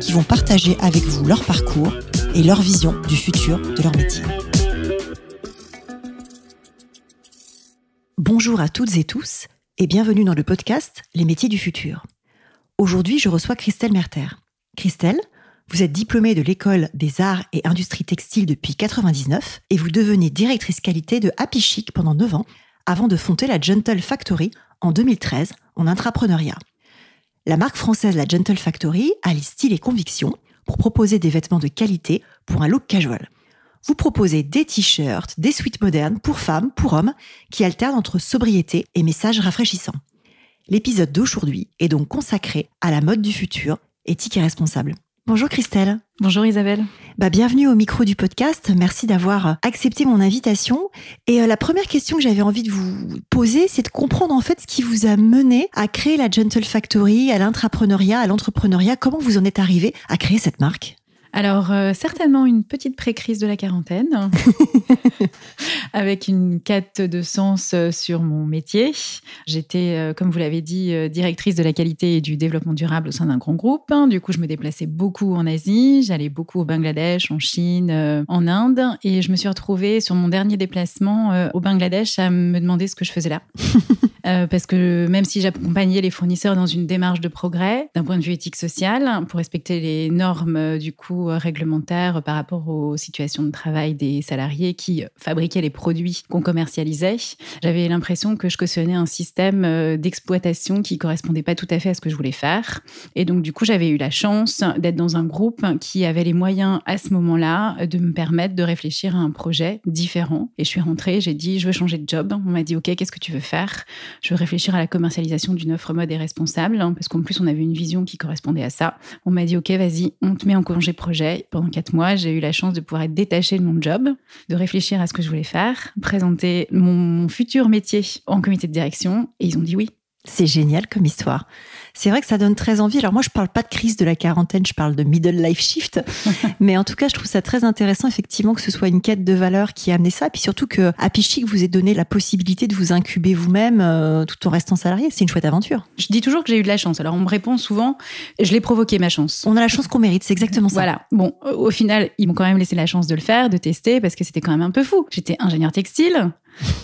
qui vont partager avec vous leur parcours et leur vision du futur de leur métier. Bonjour à toutes et tous et bienvenue dans le podcast Les métiers du futur. Aujourd'hui, je reçois Christelle Merter. Christelle, vous êtes diplômée de l'école des arts et industries textiles depuis 99 et vous devenez directrice qualité de Happy Chic pendant 9 ans avant de fonder la Gentle Factory en 2013 en intrapreneuriat. La marque française La Gentle Factory allie style et conviction pour proposer des vêtements de qualité pour un look casual. Vous proposez des t-shirts, des suites modernes pour femmes, pour hommes, qui alternent entre sobriété et messages rafraîchissants. L'épisode d'aujourd'hui est donc consacré à la mode du futur, éthique et responsable. Bonjour Christelle. Bonjour Isabelle. Bah, bienvenue au micro du podcast. Merci d'avoir accepté mon invitation. Et euh, la première question que j'avais envie de vous poser, c'est de comprendre en fait ce qui vous a mené à créer la Gentle Factory, à l'intrapreneuriat, à l'entrepreneuriat. Comment vous en êtes arrivé à créer cette marque? Alors, euh, certainement une petite pré-crise de la quarantaine, avec une quête de sens euh, sur mon métier. J'étais, euh, comme vous l'avez dit, directrice de la qualité et du développement durable au sein d'un grand groupe. Du coup, je me déplaçais beaucoup en Asie, j'allais beaucoup au Bangladesh, en Chine, en Inde, et je me suis retrouvée sur mon dernier déplacement au Bangladesh à me demander ce que je faisais là. parce que même si j'accompagnais les fournisseurs dans une démarche de progrès, d'un point de vue éthique social, pour respecter les normes du coup réglementaire par rapport aux situations de travail des salariés qui fabriquaient les produits qu'on commercialisait. J'avais l'impression que je cautionnais un système euh, d'exploitation qui correspondait pas tout à fait à ce que je voulais faire. Et donc, du coup, j'avais eu la chance d'être dans un groupe qui avait les moyens à ce moment-là de me permettre de réfléchir à un projet différent. Et je suis rentrée, j'ai dit, je veux changer de job. On m'a dit, OK, qu'est-ce que tu veux faire? Je veux réfléchir à la commercialisation d'une offre mode et responsable, hein, parce qu'en plus, on avait une vision qui correspondait à ça. On m'a dit, OK, vas-y, on te met en congé pendant quatre mois, j'ai eu la chance de pouvoir être détachée de mon job, de réfléchir à ce que je voulais faire, présenter mon futur métier en comité de direction, et ils ont dit oui. C'est génial comme histoire. C'est vrai que ça donne très envie. Alors moi, je parle pas de crise de la quarantaine, je parle de middle life shift. Mais en tout cas, je trouve ça très intéressant, effectivement, que ce soit une quête de valeur qui a amené ça. Et puis surtout que Happy Chic vous ait donné la possibilité de vous incuber vous-même euh, tout en restant salarié. C'est une chouette aventure. Je dis toujours que j'ai eu de la chance. Alors on me répond souvent, je l'ai provoqué ma chance. On a la chance qu'on mérite, c'est exactement ça. Voilà. Bon, au final, ils m'ont quand même laissé la chance de le faire, de tester, parce que c'était quand même un peu fou. J'étais ingénieur textile.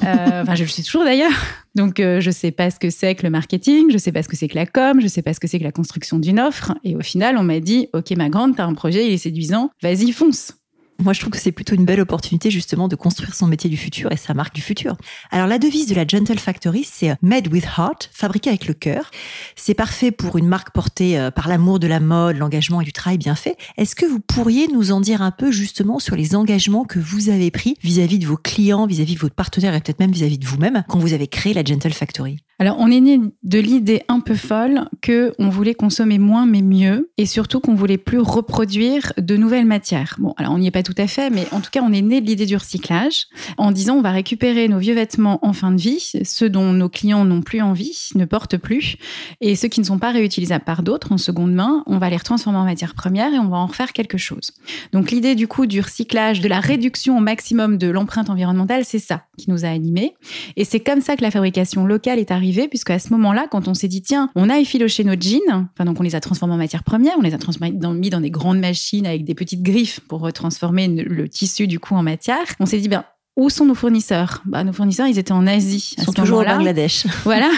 Euh, enfin, je le suis toujours d'ailleurs. Donc, euh, je sais pas ce que c'est que le marketing, je sais pas ce que c'est que la com, je sais pas ce que c'est que la construction d'une offre. Et au final, on m'a dit, OK, ma grande, t'as un projet, il est séduisant, vas-y, fonce. Moi, je trouve que c'est plutôt une belle opportunité justement de construire son métier du futur et sa marque du futur. Alors, la devise de la Gentle Factory, c'est Made with Heart, fabriqué avec le cœur. C'est parfait pour une marque portée euh, par l'amour de la mode, l'engagement et du travail bien fait. Est-ce que vous pourriez nous en dire un peu justement sur les engagements que vous avez pris vis-à-vis de vos clients, vis-à-vis de votre partenaire et peut-être même vis-à-vis de vous-même quand vous avez créé la Gentle Factory? Alors, on est né de l'idée un peu folle que on voulait consommer moins mais mieux, et surtout qu'on voulait plus reproduire de nouvelles matières. Bon, alors on n'y est pas tout à fait, mais en tout cas, on est né de l'idée du recyclage, en disant on va récupérer nos vieux vêtements en fin de vie, ceux dont nos clients n'ont plus envie, ne portent plus, et ceux qui ne sont pas réutilisables par d'autres en seconde main, on va les retransformer en matière première et on va en refaire quelque chose. Donc l'idée du coup du recyclage, de la réduction au maximum de l'empreinte environnementale, c'est ça qui nous a animés, et c'est comme ça que la fabrication locale est arrivée puisque à ce moment-là, quand on s'est dit, tiens, on a effiloché nos jeans, enfin, donc on les a transformés en matière première, on les a transformés dans, mis dans des grandes machines avec des petites griffes pour transformer le tissu, du coup, en matière. On s'est dit, ben, où sont nos fournisseurs bah, Nos fournisseurs, ils étaient en Asie. Ils sont toujours au Bangladesh. voilà.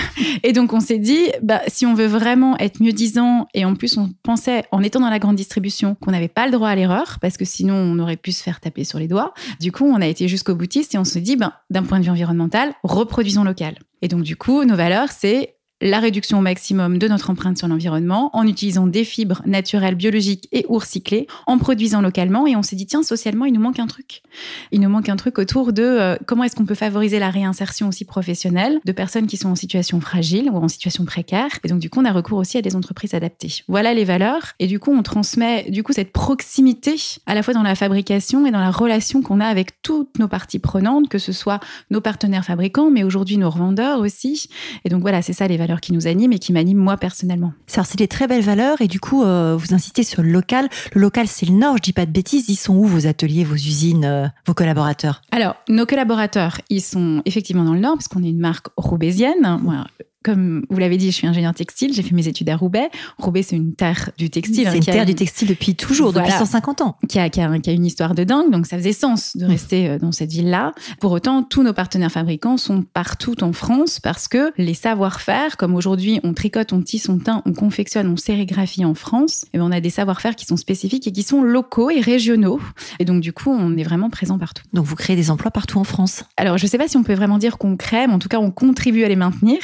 Et donc, on s'est dit, bah, si on veut vraiment être mieux disant, et en plus, on pensait, en étant dans la grande distribution, qu'on n'avait pas le droit à l'erreur, parce que sinon, on aurait pu se faire taper sur les doigts. Du coup, on a été jusqu'au boutiste et on s'est dit, ben, d'un point de vue environnemental, reproduisons local. Et donc, du coup, nos valeurs, c'est la réduction au maximum de notre empreinte sur l'environnement en utilisant des fibres naturelles, biologiques et ou recyclées, en produisant localement. Et on s'est dit, tiens, socialement, il nous manque un truc. Il nous manque un truc autour de euh, comment est-ce qu'on peut favoriser la réinsertion aussi professionnelle de personnes qui sont en situation fragile ou en situation précaire. Et donc, du coup, on a recours aussi à des entreprises adaptées. Voilà les valeurs. Et du coup, on transmet du coup cette proximité à la fois dans la fabrication et dans la relation qu'on a avec toutes nos parties prenantes, que ce soit nos partenaires fabricants, mais aujourd'hui nos revendeurs aussi. Et donc, voilà, c'est ça les valeurs qui nous animent et qui m'animent moi personnellement. C'est des très belles valeurs et du coup, euh, vous insistez sur le local. Le local, c'est le Nord, je dis pas de bêtises. Ils sont où vos ateliers, vos usines, euh, vos collaborateurs? Alors, nos collaborateurs, ils sont effectivement dans le Nord parce qu'on est une marque roubaisienne comme vous l'avez dit, je suis ingénieur textile, j'ai fait mes études à Roubaix. Roubaix, c'est une terre du textile. C'est hein, une terre du textile depuis toujours, depuis 150 ans. Qui a, qui, a, qui a, une histoire de dingue, donc ça faisait sens de mmh. rester euh, dans cette ville-là. Pour autant, tous nos partenaires fabricants sont partout en France parce que les savoir-faire, comme aujourd'hui on tricote, on tisse, on teint, on confectionne, on sérigraphie en France, et eh ben, on a des savoir-faire qui sont spécifiques et qui sont locaux et régionaux. Et donc du coup, on est vraiment présent partout. Donc vous créez des emplois partout en France? Alors je ne sais pas si on peut vraiment dire qu'on crée, mais en tout cas on contribue à les maintenir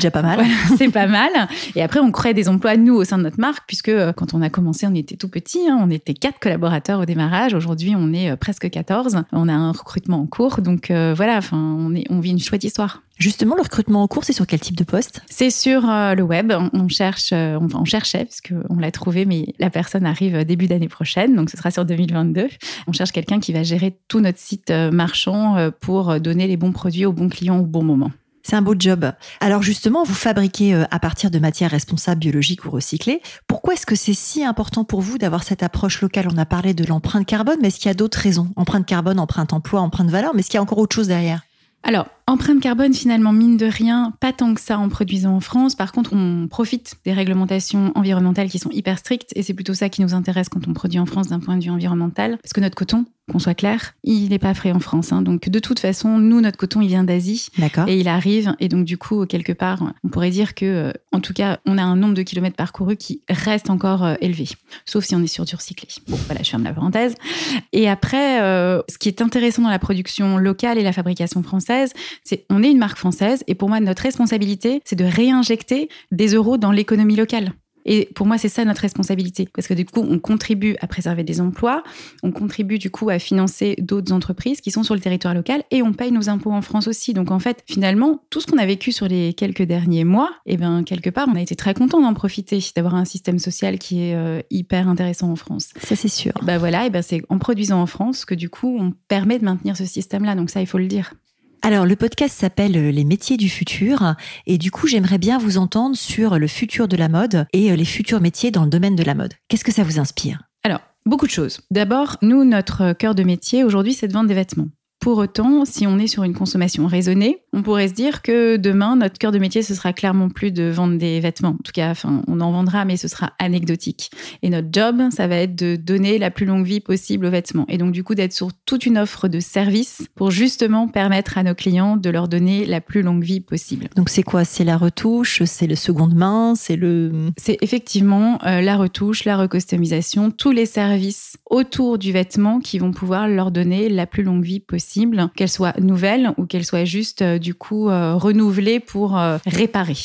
déjà pas mal. c'est pas mal. Et après, on crée des emplois, nous, au sein de notre marque, puisque euh, quand on a commencé, on était tout petit. Hein. on était quatre collaborateurs au démarrage. Aujourd'hui, on est euh, presque 14. On a un recrutement en cours. Donc euh, voilà, enfin, on, est, on vit une chouette histoire. Justement, le recrutement en cours, c'est sur quel type de poste? C'est sur le web. On cherche, on, on cherchait, puisqu'on l'a trouvé, mais la personne arrive début d'année prochaine, donc ce sera sur 2022. On cherche quelqu'un qui va gérer tout notre site marchand pour donner les bons produits aux bons clients au bon moment. C'est un beau job. Alors justement, vous fabriquez euh, à partir de matières responsables biologiques ou recyclées. Pourquoi est-ce que c'est si important pour vous d'avoir cette approche locale? On a parlé de l'empreinte carbone, mais est-ce qu'il y a d'autres raisons? Empreinte carbone, empreinte emploi, empreinte valeur, mais est-ce qu'il y a encore autre chose derrière? Alors, empreinte carbone, finalement, mine de rien, pas tant que ça en produisant en France. Par contre, on profite des réglementations environnementales qui sont hyper strictes et c'est plutôt ça qui nous intéresse quand on produit en France d'un point de vue environnemental. Parce que notre coton, qu'on soit clair, il n'est pas frais en France. Hein. Donc, de toute façon, nous, notre coton, il vient d'Asie. D'accord. Et il arrive. Et donc, du coup, quelque part, on pourrait dire que, euh, en tout cas, on a un nombre de kilomètres parcourus qui reste encore euh, élevé. Sauf si on est sur du recyclé. Bon, voilà, je ferme la parenthèse. Et après, euh, ce qui est intéressant dans la production locale et la fabrication française, c'est on est une marque française. Et pour moi, notre responsabilité, c'est de réinjecter des euros dans l'économie locale. Et pour moi, c'est ça notre responsabilité. Parce que du coup, on contribue à préserver des emplois, on contribue du coup à financer d'autres entreprises qui sont sur le territoire local et on paye nos impôts en France aussi. Donc en fait, finalement, tout ce qu'on a vécu sur les quelques derniers mois, et eh ben quelque part, on a été très content d'en profiter, d'avoir un système social qui est euh, hyper intéressant en France. Ça, c'est sûr. Bah voilà, et ben c'est en produisant en France que du coup, on permet de maintenir ce système-là. Donc ça, il faut le dire. Alors, le podcast s'appelle euh, Les métiers du futur. Et du coup, j'aimerais bien vous entendre sur le futur de la mode et euh, les futurs métiers dans le domaine de la mode. Qu'est-ce que ça vous inspire? Alors, beaucoup de choses. D'abord, nous, notre cœur de métier aujourd'hui, c'est de vendre des vêtements. Pour autant, si on est sur une consommation raisonnée, on pourrait se dire que demain, notre cœur de métier, ce sera clairement plus de vendre des vêtements. En tout cas, enfin, on en vendra, mais ce sera anecdotique. Et notre job, ça va être de donner la plus longue vie possible aux vêtements. Et donc, du coup, d'être sur toute une offre de services pour justement permettre à nos clients de leur donner la plus longue vie possible. Donc, c'est quoi? C'est la retouche C'est le seconde main C'est le... C'est effectivement euh, la retouche, la recustomisation, tous les services autour du vêtement qui vont pouvoir leur donner la plus longue vie possible qu'elle soit nouvelle ou qu'elle soit juste euh, du coup euh, renouvelée pour euh, réparer.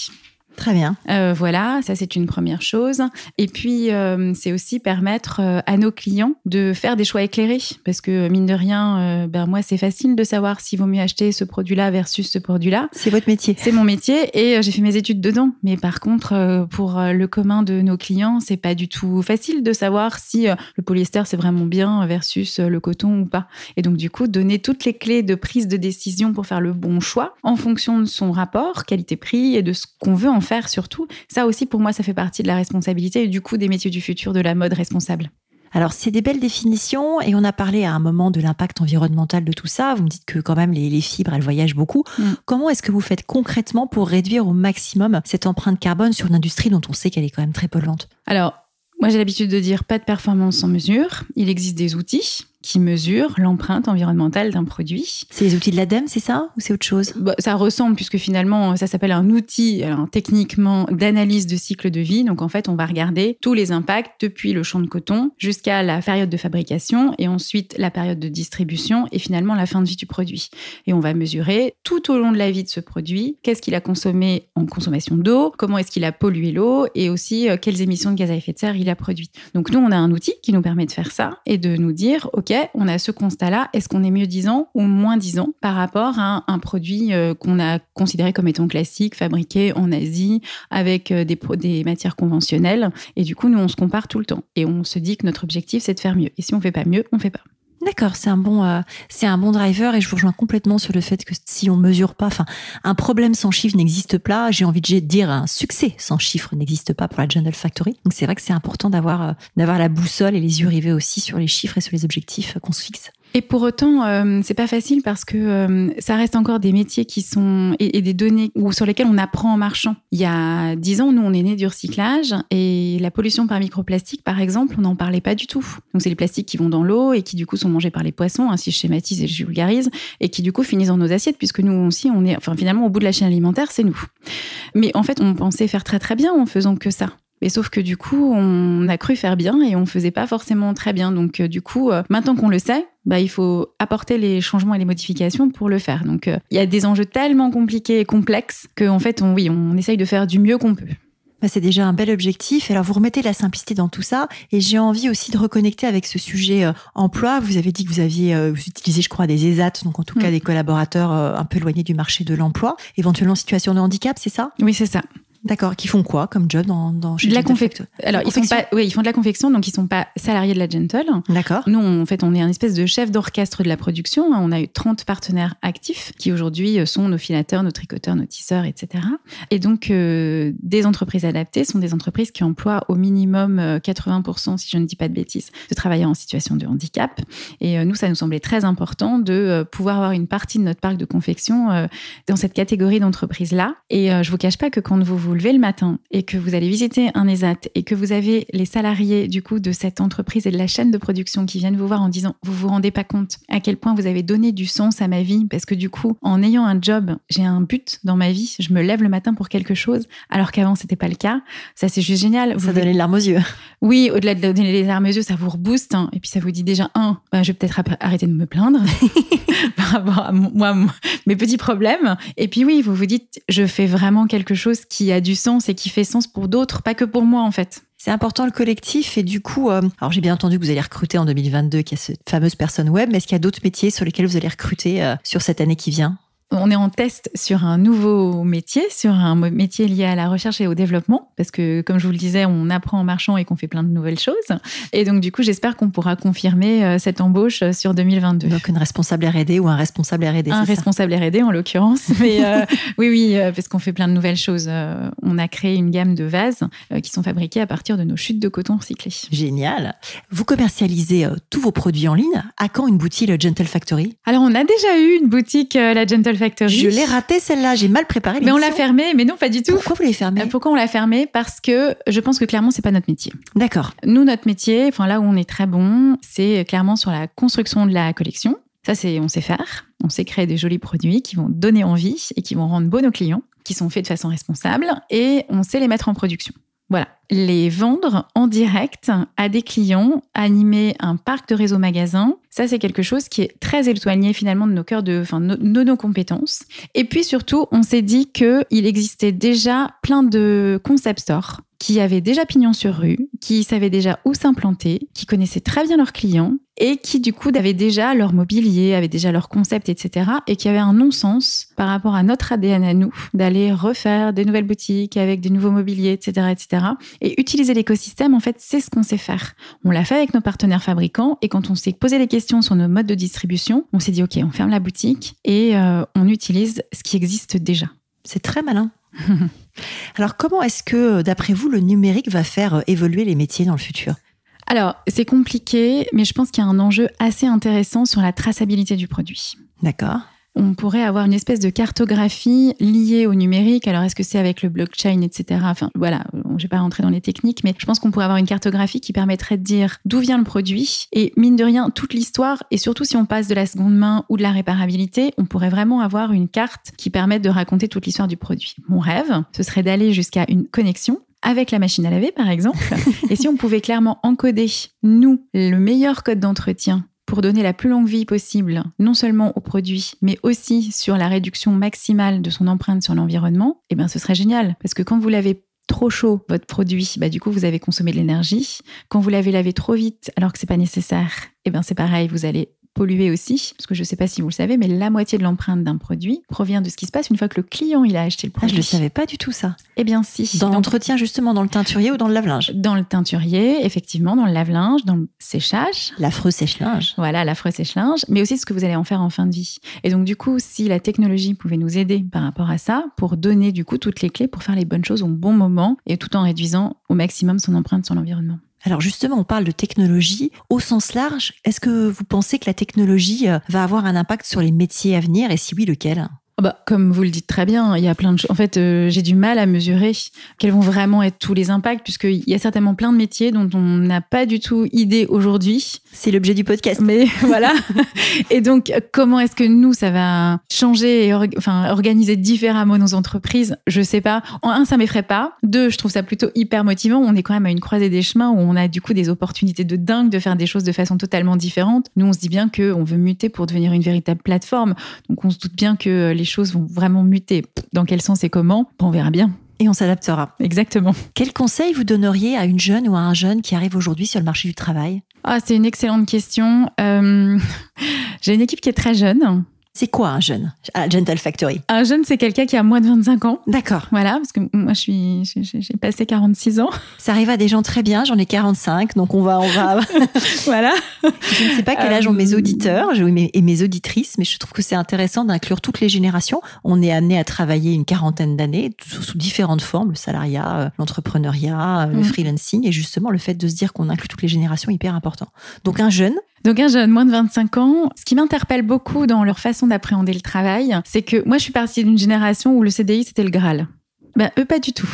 Très bien. Euh, voilà, ça c'est une première chose. Et puis, euh, c'est aussi permettre euh, à nos clients de faire des choix éclairés. Parce que, mine de rien, ben, moi, c'est facile de savoir s'il vaut mieux acheter ce produit-là versus ce produit-là. C'est votre métier. C'est mon métier et j'ai fait mes études dedans. Mais par contre, pour le commun de nos clients, c'est pas du tout facile de savoir si le polyester c'est vraiment bien versus le coton ou pas. Et donc, du coup, donner toutes les clés de prise de décision pour faire le bon choix en fonction de son rapport qualité-prix et de ce qu'on veut en faire surtout. Ça aussi, pour moi, ça fait partie de la responsabilité et du coup des métiers du futur de la mode responsable. Alors, c'est des belles définitions et on a parlé à un moment de l'impact environnemental de tout ça. Vous me dites que quand même les, fibres, elles voyagent beaucoup. Mm. Comment est-ce que vous faites concrètement pour réduire au maximum cette empreinte carbone sur une industrie dont on sait qu'elle est quand même très polluante? Alors, moi j'ai l'habitude de dire pas de performance sans mesure. Il existe des outils qui mesurent l'empreinte environnementale d'un produit. C'est les outils de l'ADEME, c'est ça? Ou c'est autre chose? Bah, Ça ressemble, puisque finalement, ça s'appelle un outil, alors, techniquement, d'analyse de cycle de vie. Donc, en fait, on va regarder tous les impacts depuis le champ de coton jusqu'à la période de fabrication et ensuite la période de distribution et finalement la fin de vie du produit. Et on va mesurer tout au long de la vie de ce produit, qu'est-ce qu'il a consommé en consommation d'eau, comment est-ce qu'il a pollué l'eau et aussi euh, quelles émissions de gaz à effet de serre il a produit. Donc, nous, on a un outil qui nous permet de faire ça et de nous dire, OK, on a ce constat-là, est-ce qu'on est mieux disant ou moins disant par rapport à un produit euh, qu'on a considéré comme étant classique, fabriqué en Asie, avec euh, des, des matières conventionnelles? Et du coup, nous, on se compare tout le temps. Et on se dit que notre objectif, c'est de faire mieux. Et si on fait pas mieux, on fait pas. D'accord, c'est un bon, euh, c'est un bon driver et je vous rejoins complètement sur le fait que si on mesure pas, enfin, un problème sans chiffre n'existe pas. J'ai envie de dire un succès sans chiffre n'existe pas pour la Journal Factory. Donc c'est vrai que c'est important d'avoir, euh, d'avoir la boussole et les yeux rivés aussi sur les chiffres et sur les objectifs qu'on se fixe. Et pour autant, euh, c'est pas facile parce que euh, ça reste encore des métiers qui sont et, des données sur lesquelles on apprend en marchant. Il y a dix ans, nous, on est né du recyclage et la pollution par microplastique, par exemple, on n'en parlait pas du tout. Donc, c'est les plastiques qui vont dans l'eau et qui du coup sont mangés par les poissons, ainsi je schématise et je vulgarise, et qui du coup finissent dans nos assiettes puisque nous aussi, on est, enfin finalement, au bout de la chaîne alimentaire, c'est nous. Mais en fait, on pensait faire très très bien en faisant que ça. Mais sauf que du coup, on a cru faire bien et on faisait pas forcément très bien. Donc euh, du coup, euh, maintenant qu'on le sait, bah, il faut apporter les changements et les modifications pour le faire. Donc euh, il y a des enjeux tellement compliqués et complexes qu'en fait, on, oui, on essaye de faire du mieux qu'on peut. Bah, c'est déjà un bel objectif. Alors, vous remettez la simplicité dans tout ça. Et j'ai envie aussi de reconnecter avec ce sujet emploi. Vous avez dit que vous aviez vous utilisé, je crois, des ESAT, donc en tout cas mm. des collaborateurs un peu éloignés du marché de l'emploi, éventuellement en situation de handicap, c'est ça? Oui, c'est ça. D'accord, qui font quoi comme job dans, dans chez de la confection Alors ils font pas, oui, ils font de la confection, donc ils sont pas salariés de la Gentle. D'accord. Nous, en fait, on est un espèce de chef d'orchestre de la production. On a eu 30 partenaires actifs qui aujourd'hui euh, sont nos filateurs, nos tricoteurs, nos tisseurs, etc. Et donc, euh, des entreprises adaptées sont des entreprises qui emploient au minimum 80%, euh, si je ne dis pas de bêtises, de travailleurs en situation de handicap. Et nous, ça nous semblait très important de pouvoir avoir une partie de notre parc de confection dans cette catégorie d'entreprises-là. Et je vous cache pas que quand vous vous levez le matin et que vous allez visiter un ESAT et que vous avez les salariés du coup de cette entreprise et de la chaîne de production qui viennent vous voir en disant vous vous rendez pas compte à quel point vous avez donné du sens à ma vie parce que du coup en ayant un job j'ai un but dans ma vie je me lève le matin pour quelque chose alors qu'avant c'était pas le cas. Ça c'est juste génial. Ça donne les larmes aux yeux. Oui au-delà de donner les larmes aux yeux ça vous rebooste hein. et puis ça vous dit déjà un bah, je vais peut-être arrêter de me plaindre par rapport à moi mes petits problèmes. Et puis oui vous vous dites je fais vraiment quelque chose qui a du sens et qui fait sens pour d'autres, pas que pour moi en fait. C'est important le collectif et du coup, euh, alors j'ai bien entendu que vous allez recruter en 2022, qu'il y a cette fameuse personne web, mais est-ce qu'il y a d'autres métiers sur lesquels vous allez recruter euh, sur cette année qui vient? On est en test sur un nouveau métier, sur un métier lié à la recherche et au développement, parce que comme je vous le disais, on apprend en marchant et qu'on fait plein de nouvelles choses. Et donc du coup, j'espère qu'on pourra confirmer euh, cette embauche euh, sur 2022. Donc une responsable R&D ou un responsable R&D Un responsable R&D en l'occurrence, mais euh, oui, oui, parce qu'on fait plein de nouvelles choses. on a créé une gamme de vases qui sont fabriqués à partir de nos chutes de coton recyclées. Génial. Vous commercialisez tous vos produits en ligne. À quand une boutique le Gentle Factory? Alors on a déjà eu une boutique la Gentle Factory. Je l'ai raté celle-là, j'ai mal préparé. Mais on l'a fermée, mais non, pas du tout. Pourquoi vous l'avez fermée? Pourquoi on l'a fermée? Parce que je pense que clairement, c'est pas notre métier. D'accord. Nous, notre métier, enfin là où on est très bon, c'est clairement sur la construction de la collection. Ça, c'est on sait faire. On sait créer des jolis produits qui vont donner envie et qui vont rendre beaux nos clients, qui sont faits de façon responsable, et on sait les mettre en production. Voilà, les vendre en direct à des clients, animer un parc de réseau magasins, ça c'est quelque chose qui est très éloigné finalement de nos cœurs de, enfin, de nos compétences. Et puis surtout, on s'est dit qu'il existait déjà plein de concept stores qui avaient déjà pignon sur rue, qui savaient déjà où s'implanter, qui connaissaient très bien leurs clients et qui du coup avaient déjà leur mobilier, avaient déjà leur concept, etc. et qui avaient un non-sens par rapport à notre ADN à nous d'aller refaire des nouvelles boutiques avec des nouveaux mobiliers, etc., etc. Et utiliser l'écosystème, en fait, c'est ce qu'on sait faire. On l'a fait avec nos partenaires fabricants et quand on s'est posé des questions sur nos modes de distribution, on s'est dit ok, on ferme la boutique et euh, on utilise ce qui existe déjà. C'est très malin. Alors comment est-ce que, d'après vous, le numérique va faire euh, évoluer les métiers dans le futur? Alors, c'est compliqué, mais je pense qu'il y a un enjeu assez intéressant sur la traçabilité du produit. D'accord. On pourrait avoir une espèce de cartographie liée au numérique. Alors, est-ce que c'est avec le blockchain, etc. Enfin, voilà, je vais pas rentrer dans les techniques, mais je pense qu'on pourrait avoir une cartographie qui permettrait de dire d'où vient le produit et mine de rien toute l'histoire. Et surtout, si on passe de la seconde main ou de la réparabilité, on pourrait vraiment avoir une carte qui permette de raconter toute l'histoire du produit. Mon rêve, ce serait d'aller jusqu'à une connexion avec la machine à laver, par exemple. et si on pouvait clairement encoder, nous, le meilleur code d'entretien pour donner la plus longue vie possible, non seulement au produit, mais aussi sur la réduction maximale de son empreinte sur l'environnement, eh bien, ce serait génial. Parce que quand vous l'avez trop chaud, votre produit, bah, du coup, vous avez consommé de l'énergie. Quand vous l'avez lavé trop vite, alors que c'est pas nécessaire, eh bien, c'est pareil, vous allez polluer aussi, parce que je ne sais pas si vous le savez, mais la moitié de l'empreinte d'un produit provient de ce qui se passe une fois que le client il a acheté le produit. Ah, je ne savais pas du tout ça. Eh bien si. Dans l'entretien justement, dans le teinturier ou dans le lave-linge? Dans le teinturier, effectivement, dans le lave-linge, dans le séchage. L'affreux sèche-linge. Voilà, l'affreux sèche-linge, mais aussi ce que vous allez en faire en fin de vie. Et donc du coup, si la technologie pouvait nous aider par rapport à ça, pour donner du coup toutes les clés pour faire les bonnes choses au bon moment et tout en réduisant au maximum son empreinte sur l'environnement. Alors justement, on parle de technologie au sens large. Est-ce que vous pensez que la technologie euh, va avoir un impact sur les métiers à venir? Et si oui, lequel? Bah, comme vous le dites très bien, il y a plein de choses. En fait, euh, j'ai du mal à mesurer quels vont vraiment être tous les impacts, puisqu'il y a certainement plein de métiers dont on n'a pas du tout idée aujourd'hui. C'est l'objet du podcast. Mais voilà. et donc, comment est-ce que nous, ça va changer et enfin, organiser différemment nos entreprises? Je sais pas. En un, ça m'effraie pas. Deux, je trouve ça plutôt hyper motivant. On est quand même à une croisée des chemins où on a du coup des opportunités de dingue de faire des choses de façon totalement différente. Nous, on se dit bien qu'on veut muter pour devenir une véritable plateforme. Donc, on se doute bien que les choses vont vraiment muter. Dans quel sens et comment? On verra bien. Et on s'adaptera. Exactement. Quel conseil vous donneriez à une jeune ou à un jeune qui arrive aujourd'hui sur le marché du travail? Ah, c'est une excellente question. Euh, j'ai une équipe qui est très jeune, c'est quoi un jeune? À Gentle Factory? Un jeune, c'est quelqu'un qui a moins de 25 ans. D'accord. Voilà, parce que moi, je suis, j'ai passé 46 ans. Ça arrive à des gens très bien. J'en ai 45, donc on va, on va. voilà. Je ne sais pas quel âge ont mes euh, auditeurs et mes auditrices, mais je trouve que c'est intéressant d'inclure toutes les générations. On est amené à travailler une quarantaine d'années sous différentes formes, le salariat, euh, l'entrepreneuriat, euh, le mm. freelancing, et justement le fait de se dire qu'on inclut toutes les générations est hyper important. Donc un jeune, donc un jeune moins de 25 ans, ce qui m'interpelle beaucoup dans leur façon d'appréhender le travail, c'est que moi je suis partie d'une génération où le CDI c'était le Graal. Ben eux pas du tout.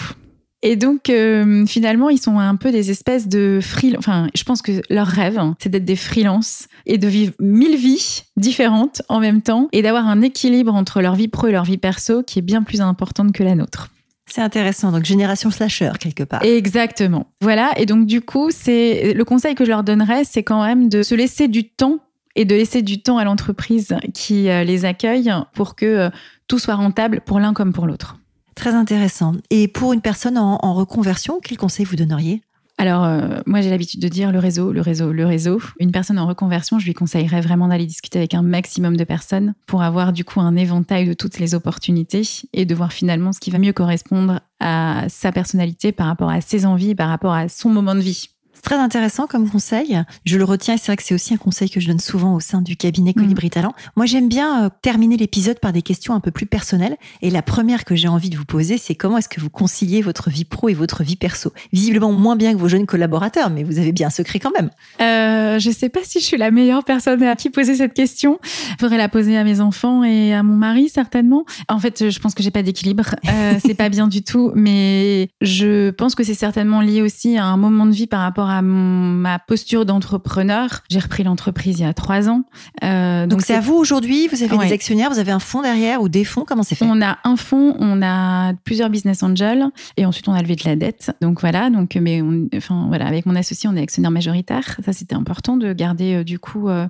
Et donc, euh, finalement, ils sont un peu des espèces de free. Enfin, je pense que leur rêve, hein, c'est d'être des freelances et de vivre mille vies différentes en même temps et d'avoir un équilibre entre leur vie pro et leur vie perso qui est bien plus importante que la nôtre. C'est intéressant. Donc, génération slasher, quelque part. Exactement. Voilà. Et donc, du coup, c'est le conseil que je leur donnerais, c'est quand même de se laisser du temps et de laisser du temps à l'entreprise qui euh, les accueille pour que euh, tout soit rentable pour l'un comme pour l'autre. Très intéressant. Et pour une personne en, en reconversion, quel conseil vous donneriez? Alors, euh, moi, j'ai l'habitude de dire le réseau, le réseau, le réseau. Une personne en reconversion, je lui conseillerais vraiment d'aller discuter avec un maximum de personnes pour avoir du coup un éventail de toutes les opportunités et de voir finalement ce qui va mieux correspondre à sa personnalité par rapport à ses envies, par rapport à son moment de vie. C'est très intéressant comme conseil. Je le retiens et c'est vrai que c'est aussi un conseil que je donne souvent au sein du cabinet Colibri mm. Talent. Moi, j'aime bien euh, terminer l'épisode par des questions un peu plus personnelles. Et la première que j'ai envie de vous poser, c'est comment est-ce que vous conciliez votre vie pro et votre vie perso? Visiblement moins bien que vos jeunes collaborateurs, mais vous avez bien un secret quand même. Euh, je sais pas si je suis la meilleure personne à qui poser cette question. Il faudrait la poser à mes enfants et à mon mari certainement. En fait, je pense que j'ai pas d'équilibre. Euh, c'est pas bien du tout, mais je pense que c'est certainement lié aussi à un moment de vie par rapport à ma posture d'entrepreneur, j'ai repris l'entreprise il y a trois ans. Euh, donc c'est à vous aujourd'hui Vous avez des actionnaires Vous avez un fonds derrière ou des fonds Comment c'est fait? On a un fonds, on a plusieurs business angels et ensuite on a levé de la dette. Donc voilà, donc mais enfin voilà, avec mon associé, on est actionnaire majoritaire. Ça c'était important de garder euh, du coup. Euh,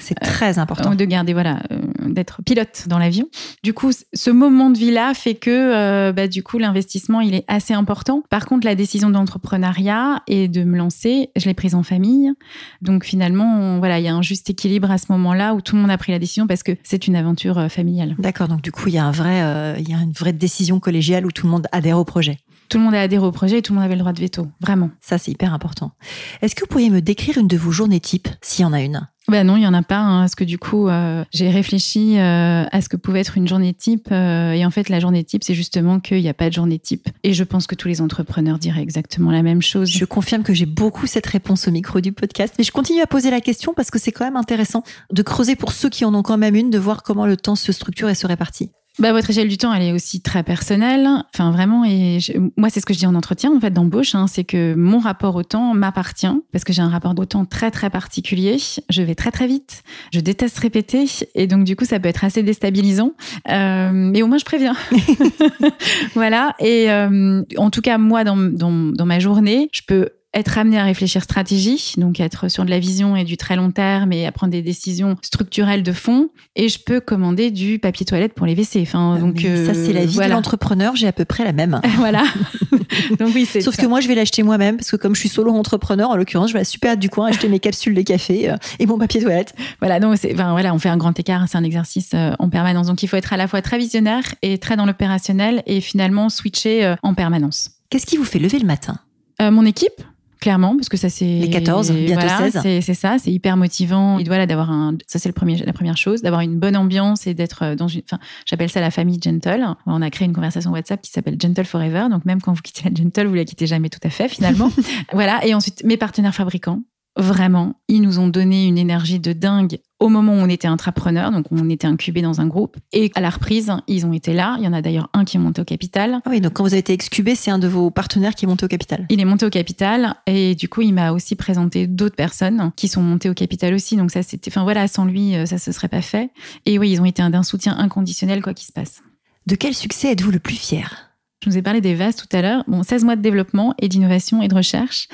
c'est très important de garder voilà, d'être pilote dans l'avion. Du coup, ce moment de vie là fait que bah, du coup l'investissement il est assez important. Par contre, la décision d'entrepreneuriat et de me lancer je l'ai prise en famille. Donc finalement, voilà, il y a un juste équilibre à ce moment-là où tout le monde a pris la décision parce que c'est une aventure euh, familiale. D'accord, donc du coup, il y a un vrai, euh, il y a une vraie décision collégiale où tout le monde adhère au projet. Tout le monde a adhéré au projet et tout le monde avait le droit de veto, vraiment. Ça, c'est hyper important. Est-ce que vous pourriez me décrire une de vos journées types, s'il y en a une? Ben non, il y en a pas, hein, parce que du coup, euh, j'ai réfléchi euh, à ce que pouvait être une journée type, euh, et en fait, la journée type, c'est justement qu'il n'y a pas de journée type. Et je pense que tous les entrepreneurs diraient exactement la même chose. Je confirme que j'ai beaucoup cette réponse au micro du podcast, mais je continue à poser la question parce que c'est quand même intéressant de creuser pour ceux qui en ont quand même une, de voir comment le temps se structure et se répartit. Bah, votre échelle du temps, elle est aussi très personnelle. Enfin, vraiment, et moi, c'est ce que je dis en entretien, en fait, d'embauche, hein, c'est que mon rapport au temps m'appartient parce que j'ai un rapport au temps très, très particulier. Je vais très, très vite. Je déteste répéter. Et donc, du coup, ça peut être assez déstabilisant. Euh, mais au moins, je préviens. voilà. Et euh, en tout cas, moi, dans, dans, dans ma journée, je peux être amené à réfléchir stratégie, donc être sur de la vision et du très long terme et à prendre des décisions structurelles de fond. Et je peux commander du papier toilette pour les WC. Enfin, ah donc ça c'est la vie de l'entrepreneur. J'ai à peu près la même. voilà. donc oui, c'est. Sauf que moi, je vais l'acheter moi-même parce que comme je suis solo entrepreneur, en l'occurrence, je vais à Super du coin acheter mes capsules de café euh, et mon papier toilette. Voilà. Donc c'est, enfin voilà, on fait un grand écart. C'est un exercice euh, en permanence. Donc il faut être à la fois très visionnaire et très dans l'opérationnel et finalement switcher euh, en permanence. Qu'est-ce qui vous fait lever le matin? Mon équipe clairement parce que ça c'est les 14 bientôt 16 c'est ça c'est hyper motivant. Il doit d'avoir un ça c'est le premier la première chose d'avoir une bonne ambiance et d'être euh, dans une enfin j'appelle ça la famille gentle. On a créé une conversation WhatsApp qui s'appelle gentle forever. Donc même quand vous quittez la gentle vous la quittez jamais tout à fait finalement. Voilà. Et ensuite mes partenaires fabricants Vraiment, ils nous ont donné une énergie de dingue au moment où on était intrapreneur, donc on était incubé dans un groupe. Et à la reprise, ils ont été là. Il y en a d'ailleurs un qui est monté au capital. Ah oui, donc quand vous avez été excubé, c'est un de vos partenaires qui est monté au capital. Il est monté au capital et du coup, il m'a aussi présenté d'autres personnes qui sont montées au capital aussi. Donc ça, c'était, enfin voilà, sans lui, euh, ça se serait pas fait. Et oui, ils ont été d'un soutien inconditionnel quoi qu'il se passe. De quel succès êtes-vous le plus fier? Je vous ai parlé des vases tout à l'heure. Bon, 16 mois de développement et d'innovation et de recherche.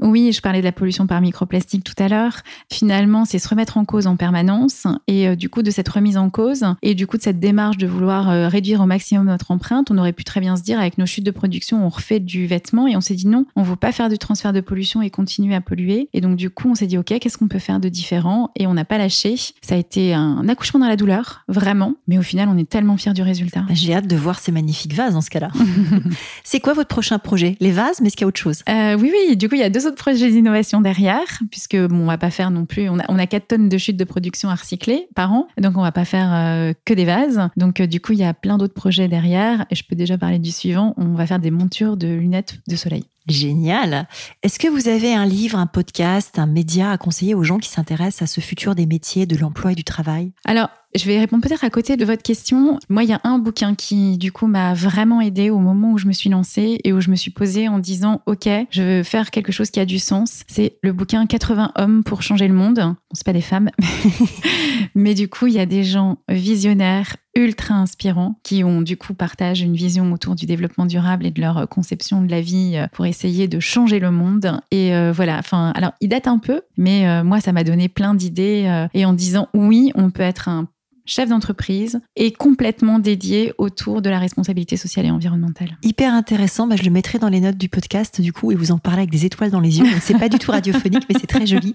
Oui, je parlais de la pollution par microplastique tout à l'heure. Finalement, c'est se remettre en cause en permanence et euh, du coup de cette remise en cause et du coup de cette démarche de vouloir euh, réduire au maximum notre empreinte, on aurait pu très bien se dire avec nos chutes de production, on refait du vêtement et on s'est dit non, on ne veut pas faire du transfert de pollution et continuer à polluer. Et donc du coup, on s'est dit ok, qu'est-ce qu'on peut faire de différent? Et on n'a pas lâché. Ça a été un accouchement dans la douleur, vraiment. Mais au final, on est tellement fiers du résultat. J'ai hâte de voir ces magnifiques vases dans ce cas-là. c'est quoi votre prochain projet? Les vases, mais est-ce qu'il y a autre chose? Euh, Oui, oui. Du coup, il y a deux autres projets d'innovation derrière, puisque bon, on va pas faire non plus. On a, on a 4 tonnes de chutes de production à recycler par an, donc on va pas faire euh, que des vases. Donc, euh, du coup, il y a plein d'autres projets derrière. Et je peux déjà parler du suivant. On va faire des montures de lunettes de soleil. Génial. Est-ce que vous avez un livre, un podcast, un média à conseiller aux gens qui s'intéressent à ce futur des métiers, de l'emploi et du travail? Alors, je vais répondre peut-être à côté de votre question. Moi, il y a un bouquin qui, du coup, m'a vraiment aidé au moment où je me suis lancée et où je me suis posée en disant, OK, je veux faire quelque chose qui a du sens. C'est le bouquin 80 hommes pour changer le monde. Bon, c'est pas des femmes, mais du coup, il y a des gens visionnaires, ultra inspirants qui ont du coup partagent une vision autour du développement durable et de leur conception de la vie euh, pour essayer de changer le monde. Et euh, voilà. Enfin alors il date un peu mais euh, moi ça m'a donné plein d'idées et en disant oui on peut être un chef d'entreprise et complètement dédié autour de la responsabilité sociale et environnementale. Hyper intéressant, bah, je le mettrai dans les notes du podcast du coup et vous en parlez avec des étoiles dans les yeux. C'est pas du tout radiophonique mais c'est très joli,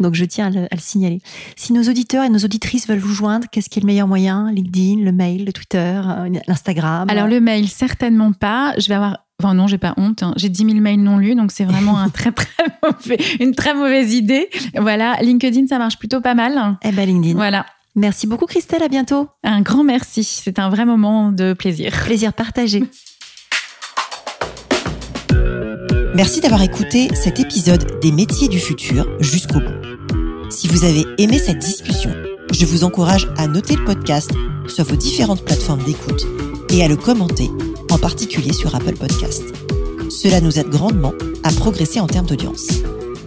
donc je tiens à le, signaler. Si nos auditeurs et nos auditrices veulent vous joindre, qu'est-ce qui est le meilleur moyen? LinkedIn, le mail, le Twitter, euh, l'Instagram? Alors le mail certainement pas. Je vais avoir Enfin non, j'ai pas honte. Hein. J'ai 10 000 mails non lus, donc c'est vraiment un très très mauvais, une très mauvaise idée. Voilà, LinkedIn ça marche plutôt pas mal. Eh ben LinkedIn. Voilà. Merci beaucoup Christelle, à bientôt. Un grand merci, c'est un vrai moment de plaisir. Plaisir partagé. Merci d'avoir écouté cet épisode des métiers du futur jusqu'au bout. Si vous avez aimé cette discussion, je vous encourage à noter le podcast sur vos différentes plateformes d'écoute et à le commenter, en particulier sur Apple Podcast. Cela nous aide grandement à progresser en termes d'audience.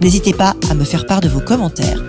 N'hésitez pas à me faire part de vos commentaires